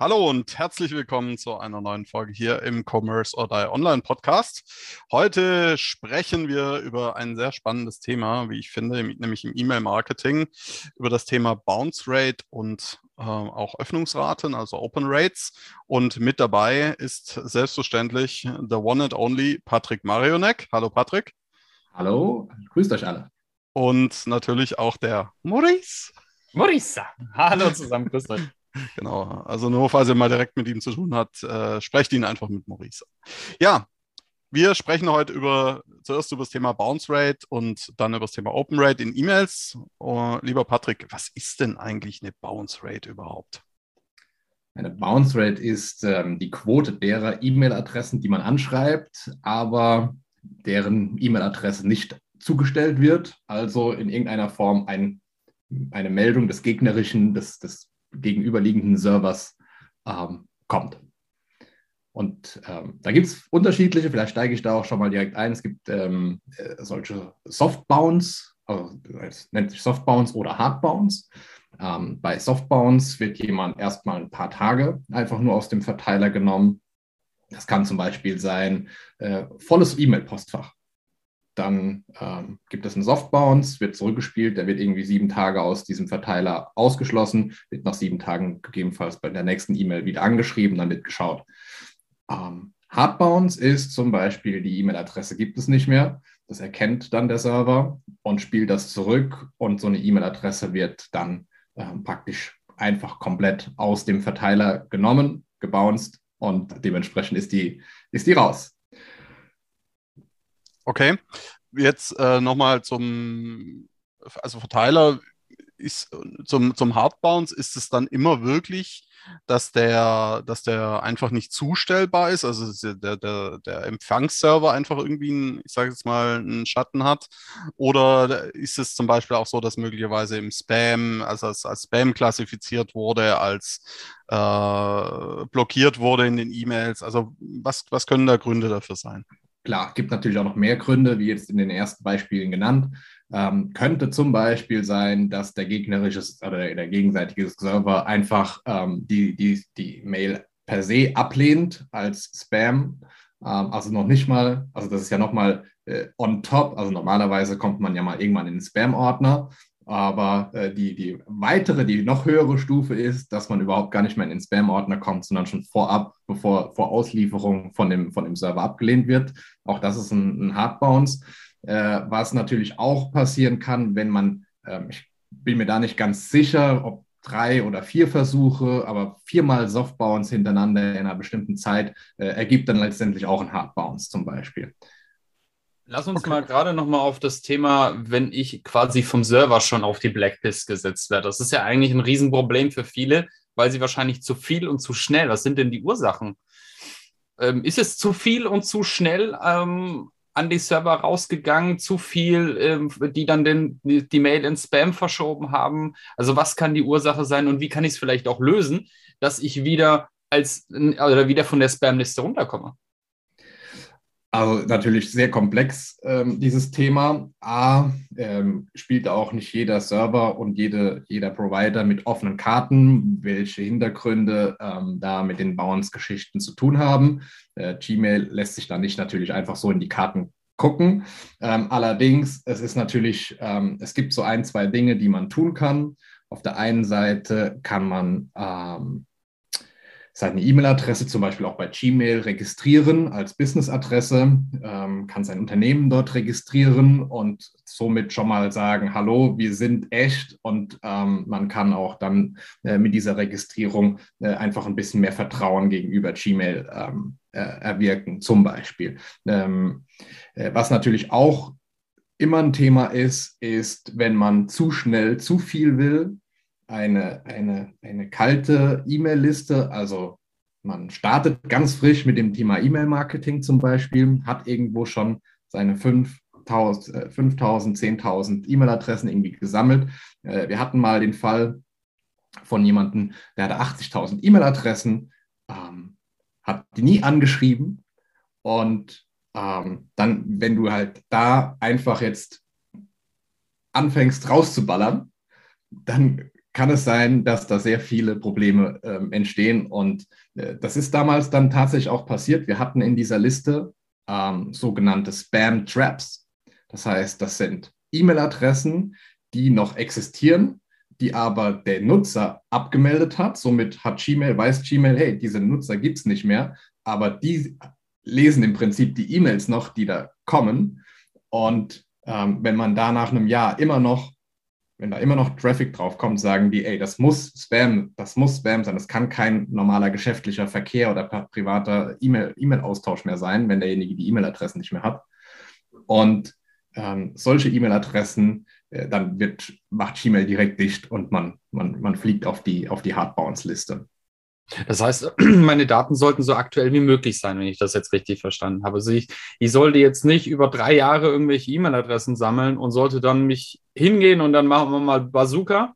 Hallo und herzlich willkommen zu einer neuen Folge hier im Commerce or Die Online Podcast. Heute sprechen wir über ein sehr spannendes Thema, wie ich finde, nämlich im E-Mail-Marketing, über das Thema Bounce Rate und äh, auch Öffnungsraten, also Open Rates. Und mit dabei ist selbstverständlich the one and only Patrick Marionek. Hallo Patrick. Hallo, grüßt euch alle. Und natürlich auch der Maurice. Maurice. Hallo zusammen, grüßt euch. Genau, also nur falls ihr mal direkt mit ihm zu tun habt, äh, sprecht ihn einfach mit Maurice. Ja, wir sprechen heute über zuerst über das Thema Bounce Rate und dann über das Thema Open Rate in E-Mails. Oh, lieber Patrick, was ist denn eigentlich eine Bounce Rate überhaupt? Eine Bounce Rate ist ähm, die Quote derer E-Mail-Adressen, die man anschreibt, aber deren E-Mail-Adresse nicht zugestellt wird, also in irgendeiner Form ein, eine Meldung des gegnerischen, des, des gegenüberliegenden Servers ähm, kommt. Und ähm, da gibt es unterschiedliche, vielleicht steige ich da auch schon mal direkt ein. Es gibt ähm, äh, solche Softbounce, also es nennt sich Softbounce oder Hardbounce. Ähm, bei Softbounce wird jemand erstmal ein paar Tage einfach nur aus dem Verteiler genommen. Das kann zum Beispiel sein, äh, volles E-Mail-Postfach dann ähm, gibt es einen Softbounce, wird zurückgespielt, der wird irgendwie sieben Tage aus diesem Verteiler ausgeschlossen, wird nach sieben Tagen gegebenenfalls bei der nächsten E-Mail wieder angeschrieben, dann wird geschaut. Ähm, Hardbounce ist zum Beispiel, die E-Mail-Adresse gibt es nicht mehr. Das erkennt dann der Server und spielt das zurück und so eine E-Mail-Adresse wird dann ähm, praktisch einfach komplett aus dem Verteiler genommen, gebounced und dementsprechend ist die, ist die raus. Okay, jetzt äh, nochmal zum, also Verteiler ist zum, zum Hardbounce ist es dann immer wirklich, dass der, dass der einfach nicht zustellbar ist, also der, der, der Empfangsserver einfach irgendwie, einen, ich sage jetzt mal, einen Schatten hat? Oder ist es zum Beispiel auch so, dass möglicherweise im Spam, also als, als Spam klassifiziert wurde, als äh, blockiert wurde in den E-Mails? Also was, was können da Gründe dafür sein? Klar, gibt natürlich auch noch mehr Gründe, wie jetzt in den ersten Beispielen genannt. Ähm, könnte zum Beispiel sein, dass der gegnerische oder der gegenseitige Server einfach ähm, die, die, die Mail per se ablehnt als Spam. Ähm, also noch nicht mal, also das ist ja nochmal äh, on top. Also normalerweise kommt man ja mal irgendwann in den Spam-Ordner aber äh, die, die weitere, die noch höhere Stufe ist, dass man überhaupt gar nicht mehr in den Spam-Ordner kommt, sondern schon vorab, bevor vor Auslieferung von dem, von dem Server abgelehnt wird. Auch das ist ein, ein Hardbounce. Äh, was natürlich auch passieren kann, wenn man, äh, ich bin mir da nicht ganz sicher, ob drei oder vier Versuche, aber viermal Softbounce hintereinander in einer bestimmten Zeit äh, ergibt dann letztendlich auch ein Hardbounce zum Beispiel. Lass uns okay. mal gerade noch mal auf das Thema, wenn ich quasi vom Server schon auf die Blacklist gesetzt werde. Das ist ja eigentlich ein Riesenproblem für viele, weil sie wahrscheinlich zu viel und zu schnell. Was sind denn die Ursachen? Ähm, ist es zu viel und zu schnell ähm, an die Server rausgegangen, zu viel, ähm, die dann den, die, die Mail in Spam verschoben haben? Also was kann die Ursache sein und wie kann ich es vielleicht auch lösen, dass ich wieder als oder wieder von der Spam-Liste runterkomme? Also natürlich sehr komplex, ähm, dieses Thema. A, ähm, spielt auch nicht jeder Server und jede, jeder Provider mit offenen Karten, welche Hintergründe ähm, da mit den Bounce-Geschichten zu tun haben. Äh, Gmail lässt sich da nicht natürlich einfach so in die Karten gucken. Ähm, allerdings, es ist natürlich, ähm, es gibt so ein, zwei Dinge, die man tun kann. Auf der einen Seite kann man ähm, seine E-Mail-Adresse zum Beispiel auch bei Gmail registrieren als Business-Adresse, ähm, kann sein Unternehmen dort registrieren und somit schon mal sagen, hallo, wir sind echt und ähm, man kann auch dann äh, mit dieser Registrierung äh, einfach ein bisschen mehr Vertrauen gegenüber Gmail ähm, äh, erwirken, zum Beispiel. Ähm, äh, was natürlich auch immer ein Thema ist, ist, wenn man zu schnell zu viel will, eine, eine, eine kalte E-Mail-Liste, also man startet ganz frisch mit dem Thema E-Mail-Marketing zum Beispiel, hat irgendwo schon seine 5.000, 5000, 10.000 E-Mail-Adressen irgendwie gesammelt. Äh, wir hatten mal den Fall von jemandem, der hatte 80.000 E-Mail-Adressen, ähm, hat die nie angeschrieben und ähm, dann, wenn du halt da einfach jetzt anfängst rauszuballern, dann kann es sein, dass da sehr viele Probleme ähm, entstehen. Und äh, das ist damals dann tatsächlich auch passiert. Wir hatten in dieser Liste ähm, sogenannte Spam Traps. Das heißt, das sind E-Mail-Adressen, die noch existieren, die aber der Nutzer abgemeldet hat. Somit hat Gmail, weiß Gmail, hey, diese Nutzer gibt es nicht mehr, aber die lesen im Prinzip die E-Mails noch, die da kommen. Und ähm, wenn man da nach einem Jahr immer noch, wenn da immer noch Traffic drauf kommt, sagen die, ey, das muss Spam, das muss Spam sein, das kann kein normaler geschäftlicher Verkehr oder privater E-Mail-Austausch mehr sein, wenn derjenige die E-Mail-Adressen nicht mehr hat. Und ähm, solche E-Mail-Adressen, äh, dann wird, macht Gmail direkt dicht und man, man, man fliegt auf die, auf die Hardbounce-Liste. Das heißt, meine Daten sollten so aktuell wie möglich sein, wenn ich das jetzt richtig verstanden habe. Also ich, ich sollte jetzt nicht über drei Jahre irgendwelche E-Mail-Adressen sammeln und sollte dann mich hingehen und dann machen wir mal Bazooka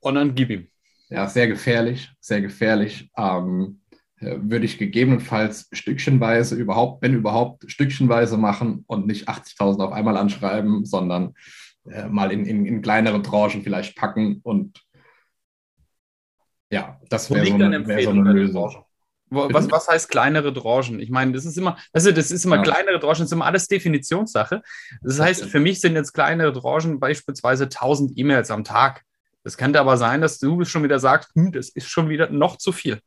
und dann gib ihm. Ja, sehr gefährlich, sehr gefährlich. Ähm, äh, würde ich gegebenenfalls stückchenweise überhaupt, wenn überhaupt, stückchenweise machen und nicht 80.000 auf einmal anschreiben, sondern äh, mal in, in, in kleinere Tranchen vielleicht packen und ja, das wäre so, eine, wär so eine Lösung. Was, was heißt kleinere Tranchen? Ich meine, das ist immer, also das ist immer ja. kleinere Tranchen, das ist immer alles Definitionssache. Das heißt, für mich sind jetzt kleinere Tranchen beispielsweise 1000 E-Mails am Tag. Das könnte aber sein, dass du schon wieder sagst, hm, das ist schon wieder noch zu viel.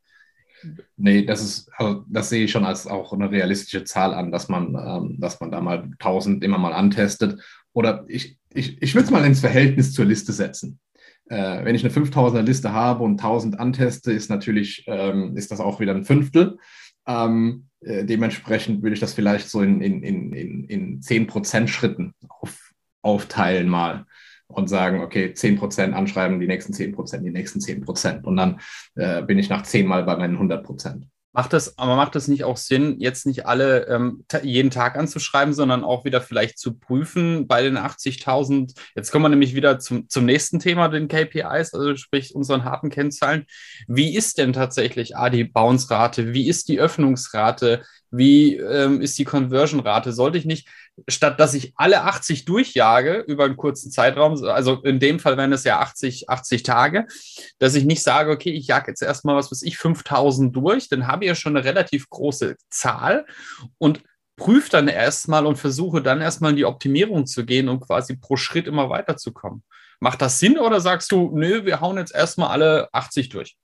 Nee, das ist, also das sehe ich schon als auch eine realistische Zahl an, dass man, ähm, dass man da mal 1000 immer mal antestet. Oder ich, ich, ich würde es mal ins Verhältnis zur Liste setzen. Äh, wenn ich eine 5000er Liste habe und 1000 anteste, ist natürlich, ähm, ist das auch wieder ein Fünftel. Ähm, äh, dementsprechend würde ich das vielleicht so in, in, in, in, in 10% Schritten auf, aufteilen mal und sagen, okay, 10% anschreiben, die nächsten 10%, die nächsten 10%. Und dann äh, bin ich nach 10 Mal bei meinen 100%. Macht das, aber macht das nicht auch Sinn, jetzt nicht alle ähm, jeden Tag anzuschreiben, sondern auch wieder vielleicht zu prüfen bei den 80.000? Jetzt kommen wir nämlich wieder zum, zum nächsten Thema, den KPIs, also sprich unseren harten Kennzahlen. Wie ist denn tatsächlich A, die Bounce-Rate? Wie ist die Öffnungsrate? Wie ähm, ist die Conversion-Rate? Sollte ich nicht, statt dass ich alle 80 durchjage über einen kurzen Zeitraum, also in dem Fall wären es ja 80, 80 Tage, dass ich nicht sage, okay, ich jage jetzt erstmal, was weiß ich, 5000 durch, dann habe ich ja schon eine relativ große Zahl und prüfe dann erstmal und versuche dann erstmal in die Optimierung zu gehen und quasi pro Schritt immer weiterzukommen. Macht das Sinn oder sagst du, nö, wir hauen jetzt erstmal alle 80 durch?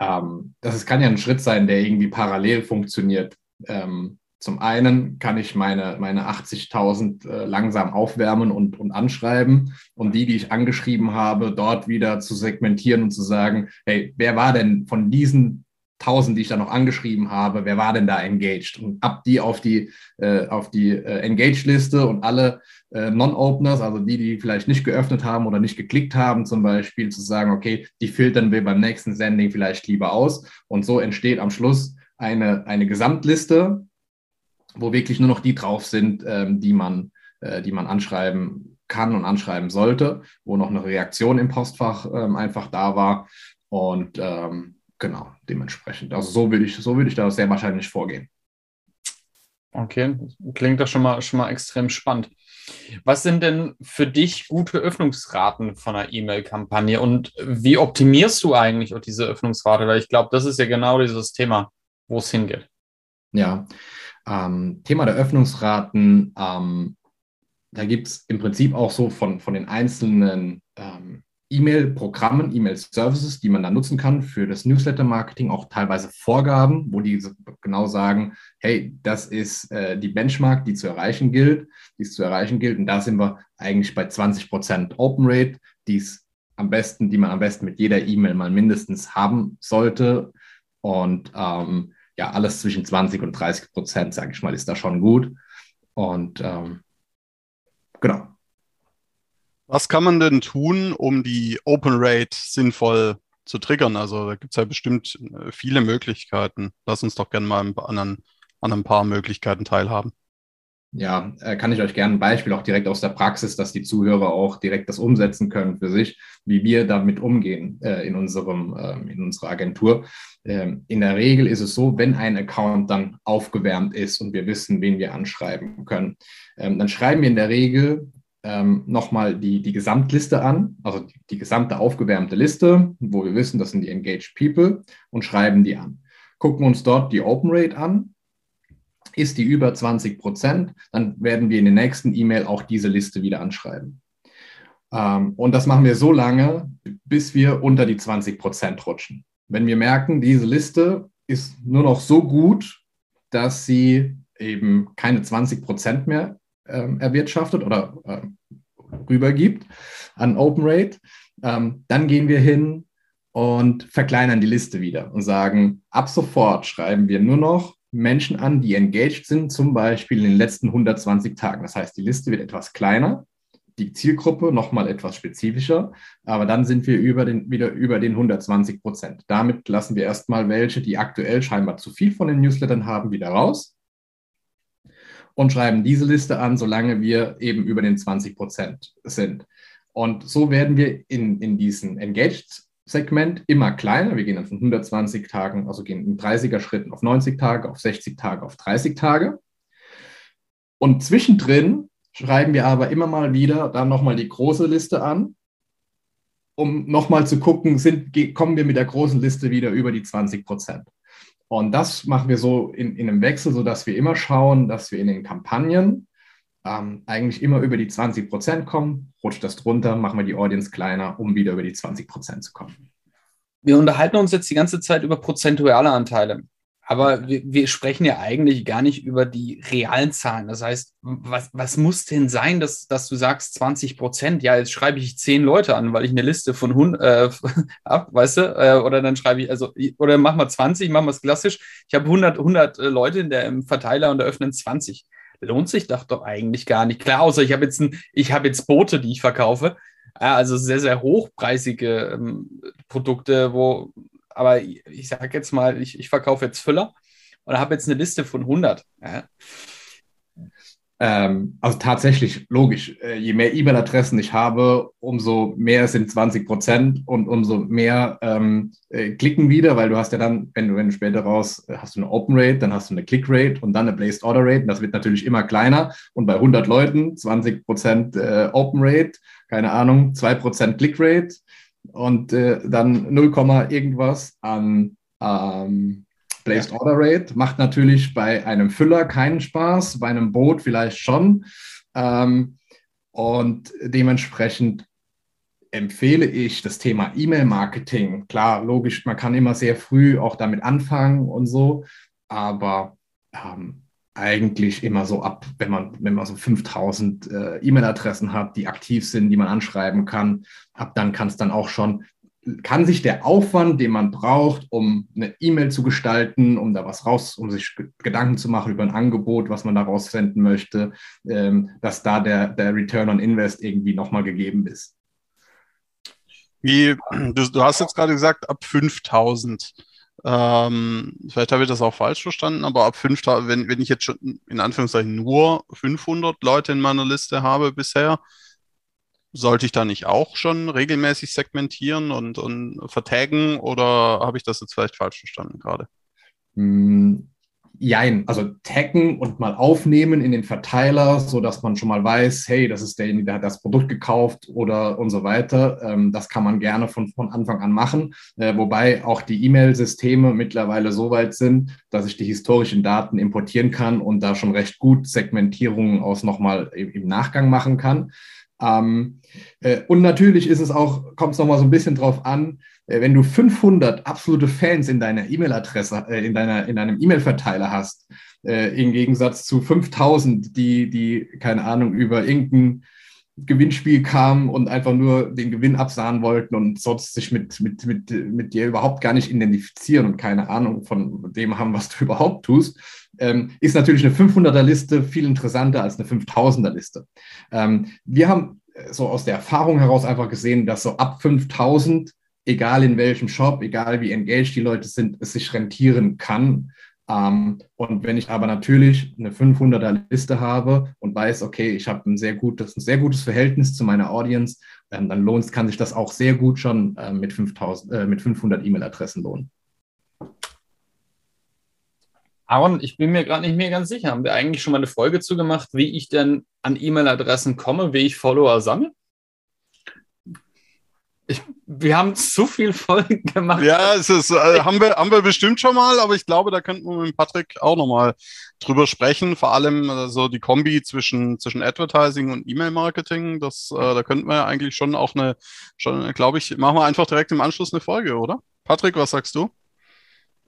Ähm, das kann ja ein Schritt sein, der irgendwie parallel funktioniert. Ähm, zum einen kann ich meine, meine 80.000 äh, langsam aufwärmen und, und anschreiben und die, die ich angeschrieben habe, dort wieder zu segmentieren und zu sagen, hey, wer war denn von diesen 1000, die ich da noch angeschrieben habe, wer war denn da engaged? Und ab die auf die, äh, die äh, Engaged-Liste und alle äh, Non-Openers, also die, die vielleicht nicht geöffnet haben oder nicht geklickt haben, zum Beispiel zu sagen, okay, die filtern wir beim nächsten Sending vielleicht lieber aus. Und so entsteht am Schluss eine, eine Gesamtliste, wo wirklich nur noch die drauf sind, ähm, die, man, äh, die man anschreiben kann und anschreiben sollte, wo noch eine Reaktion im Postfach ähm, einfach da war. Und ähm, genau, dementsprechend. Also so würde ich, so würde ich da sehr wahrscheinlich vorgehen. Okay, klingt doch schon mal, schon mal extrem spannend. Was sind denn für dich gute Öffnungsraten von einer E-Mail-Kampagne und wie optimierst du eigentlich auch diese Öffnungsrate? Weil ich glaube, das ist ja genau dieses Thema, wo es hingeht. Ja, ähm, Thema der Öffnungsraten, ähm, da gibt es im Prinzip auch so von, von den einzelnen ähm, E-Mail-Programmen, E-Mail-Services, die man da nutzen kann für das Newsletter-Marketing, auch teilweise Vorgaben, wo die genau sagen, hey, das ist äh, die Benchmark, die zu erreichen gilt, die es zu erreichen gilt. Und da sind wir eigentlich bei 20 Prozent Open Rate, die es am besten, die man am besten mit jeder E-Mail mal mindestens haben sollte. Und ähm, ja, alles zwischen 20 und 30 Prozent, sage ich mal, ist da schon gut. Und ähm, genau. Was kann man denn tun, um die Open Rate sinnvoll zu triggern? Also da gibt es ja bestimmt äh, viele Möglichkeiten. Lass uns doch gerne mal an, an ein paar Möglichkeiten teilhaben. Ja, äh, kann ich euch gerne ein Beispiel auch direkt aus der Praxis, dass die Zuhörer auch direkt das umsetzen können für sich, wie wir damit umgehen äh, in, unserem, äh, in unserer Agentur. Ähm, in der Regel ist es so, wenn ein Account dann aufgewärmt ist und wir wissen, wen wir anschreiben können, ähm, dann schreiben wir in der Regel ähm, nochmal die, die Gesamtliste an, also die, die gesamte aufgewärmte Liste, wo wir wissen, das sind die Engaged People und schreiben die an. Gucken uns dort die Open Rate an ist die über 20 Prozent, dann werden wir in der nächsten E-Mail auch diese Liste wieder anschreiben. Ähm, und das machen wir so lange, bis wir unter die 20 Prozent rutschen. Wenn wir merken, diese Liste ist nur noch so gut, dass sie eben keine 20 Prozent mehr ähm, erwirtschaftet oder ähm, rübergibt an Open Rate, ähm, dann gehen wir hin und verkleinern die Liste wieder und sagen, ab sofort schreiben wir nur noch Menschen an, die engaged sind, zum Beispiel in den letzten 120 Tagen. Das heißt, die Liste wird etwas kleiner, die Zielgruppe nochmal etwas spezifischer, aber dann sind wir über den, wieder über den 120 Prozent. Damit lassen wir erstmal welche, die aktuell scheinbar zu viel von den Newslettern haben, wieder raus und schreiben diese Liste an, solange wir eben über den 20 Prozent sind. Und so werden wir in, in diesen Engaged Segment immer kleiner. Wir gehen dann von 120 Tagen, also gehen in 30er Schritten auf 90 Tage, auf 60 Tage, auf 30 Tage. Und zwischendrin schreiben wir aber immer mal wieder dann nochmal die große Liste an, um nochmal zu gucken, sind, kommen wir mit der großen Liste wieder über die 20 Prozent. Und das machen wir so in, in einem Wechsel, sodass wir immer schauen, dass wir in den Kampagnen ähm, eigentlich immer über die 20 Prozent kommen, rutscht das drunter, machen wir die Audience kleiner, um wieder über die 20 Prozent zu kommen. Wir unterhalten uns jetzt die ganze Zeit über prozentuale Anteile. Aber wir, wir, sprechen ja eigentlich gar nicht über die realen Zahlen. Das heißt, was, was muss denn sein, dass, dass du sagst 20 Prozent? Ja, jetzt schreibe ich zehn Leute an, weil ich eine Liste von 100 äh, ab, weißt du? Äh, oder dann schreibe ich, also, oder mach mal 20, machen wir es klassisch. Ich habe 100, 100 Leute in der, im Verteiler und eröffnen 20 lohnt sich das doch eigentlich gar nicht. Klar, außer ich habe jetzt, ein, ich habe jetzt Boote, die ich verkaufe. Also sehr, sehr hochpreisige ähm, Produkte, wo, aber ich, ich sage jetzt mal, ich, ich verkaufe jetzt Füller und habe jetzt eine Liste von 100. Ja. Ähm, also tatsächlich, logisch, äh, je mehr E-Mail-Adressen ich habe, umso mehr sind 20 Prozent und umso mehr ähm, äh, klicken wieder, weil du hast ja dann, wenn du, wenn du später raus, äh, hast du eine Open Rate, dann hast du eine Click Rate und dann eine Placed Order Rate. Das wird natürlich immer kleiner und bei 100 Leuten 20 Prozent äh, Open Rate, keine Ahnung, 2 Prozent Click Rate und dann 0, irgendwas an ähm, Placed ja. Order Rate macht natürlich bei einem Füller keinen Spaß, bei einem Boot vielleicht schon. Ähm, und dementsprechend empfehle ich das Thema E-Mail-Marketing. Klar, logisch, man kann immer sehr früh auch damit anfangen und so, aber ähm, eigentlich immer so ab, wenn man, wenn man so 5000 äh, E-Mail-Adressen hat, die aktiv sind, die man anschreiben kann, ab dann kann es dann auch schon kann sich der Aufwand, den man braucht, um eine E-Mail zu gestalten, um da was raus, um sich Gedanken zu machen über ein Angebot, was man daraus senden möchte, ähm, dass da der, der Return on Invest irgendwie nochmal gegeben ist. Wie, du, du hast jetzt gerade gesagt, ab 5000. Ähm, vielleicht habe ich das auch falsch verstanden, aber ab 5000, wenn, wenn ich jetzt schon in Anführungszeichen nur 500 Leute in meiner Liste habe bisher, sollte ich da nicht auch schon regelmäßig segmentieren und, und vertaggen oder habe ich das jetzt vielleicht falsch verstanden gerade? Mm, jein, also taggen und mal aufnehmen in den Verteiler, sodass man schon mal weiß, hey, das ist derjenige, der hat das Produkt gekauft oder und so weiter. Ähm, das kann man gerne von, von Anfang an machen, äh, wobei auch die E-Mail-Systeme mittlerweile so weit sind, dass ich die historischen Daten importieren kann und da schon recht gut Segmentierungen aus nochmal im Nachgang machen kann. Ähm, äh, und natürlich ist es auch, kommt es nochmal so ein bisschen drauf an, äh, wenn du 500 absolute Fans in deiner E-Mail-Adresse, äh, in, deiner, in deinem E-Mail-Verteiler hast, äh, im Gegensatz zu 5000, die, die, keine Ahnung, über irgendein Gewinnspiel kamen und einfach nur den Gewinn absahen wollten und sonst sich mit, mit, mit, mit dir überhaupt gar nicht identifizieren und keine Ahnung von dem haben, was du überhaupt tust, ähm, ist natürlich eine 500er-Liste viel interessanter als eine 5000er-Liste. Ähm, wir haben äh, so aus der Erfahrung heraus einfach gesehen, dass so ab 5000, egal in welchem Shop, egal wie engaged die Leute sind, es sich rentieren kann, Ähm, und wenn ich aber natürlich eine 500er Liste habe und weiß, okay, ich habe ein sehr gutes, ein sehr gutes Verhältnis zu meiner Audience, ähm, dann lohnt, kann sich das auch sehr gut schon äh, mit, 5000, äh, mit 500 E-Mail-Adressen lohnen. Aaron, ich bin mir gerade nicht mehr ganz sicher. Haben wir eigentlich schon mal eine Folge zugemacht, wie ich denn an E-Mail-Adressen komme, wie ich Follower sammle? Ich, wir haben zu viel Folgen gemacht. Ja, es ist, äh, haben, wir, haben wir bestimmt schon mal, aber ich glaube, da könnten wir mit Patrick auch nochmal drüber sprechen. Vor allem äh, so die Kombi zwischen, zwischen Advertising und E-Mail-Marketing. Das, äh, da könnten wir eigentlich schon auch eine, schon, glaube ich, machen wir einfach direkt im Anschluss eine Folge, oder? Patrick, was sagst du?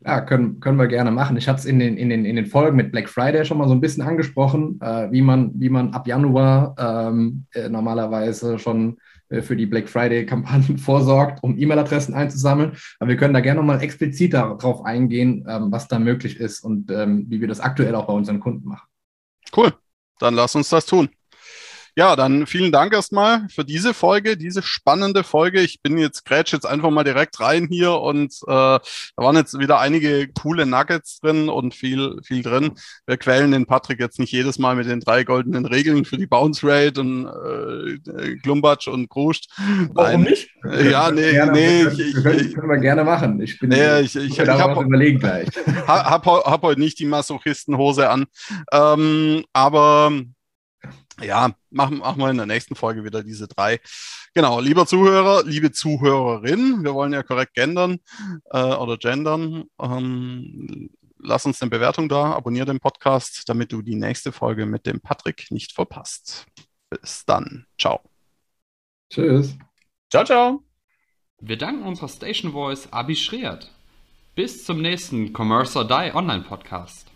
Ja, können, können wir gerne machen. Ich hatte es in den, in, den, in den Folgen mit Black Friday schon mal so ein bisschen angesprochen, äh, wie, man, wie man ab Januar ähm, äh, normalerweise schon äh, für die Black Friday-Kampagnen vorsorgt, um E-Mail-Adressen einzusammeln. Aber wir können da gerne nochmal explizit darauf eingehen, ähm, was da möglich ist und ähm, wie wir das aktuell auch bei unseren Kunden machen. Cool, dann lass uns das tun. Ja, dann vielen Dank erstmal für diese Folge, diese spannende Folge. Ich bin jetzt grätsch jetzt einfach mal direkt rein hier und äh, da waren jetzt wieder einige coole Nuggets drin und viel, viel drin. Wir quälen den Patrick jetzt nicht jedes Mal mit den drei goldenen Regeln für die Bounce Rate und äh, Klumbatsch und Kruscht. Warum nicht? Ja, nee, gerne, nee. Können, ich, können, können wir gerne machen. Ich bin nee, ich, ich, ich, ich habe überlegen gleich. Hab, hab, hab heute nicht die Masochistenhose an. Ähm, aber ja, machen, machen wir in der nächsten Folge wieder diese drei. Genau, lieber Zuhörer, liebe Zuhörerin, wir wollen ja korrekt gendern äh, oder gendern. Ähm, lass uns eine Bewertung da, abonniere den Podcast, damit du die nächste Folge mit dem Patrick nicht verpasst. Bis dann. Ciao. Tschüss. Ciao, ciao. Wir danken unserer Station Voice Abi Schreert. Bis zum nächsten Commerce or Die Online Podcast.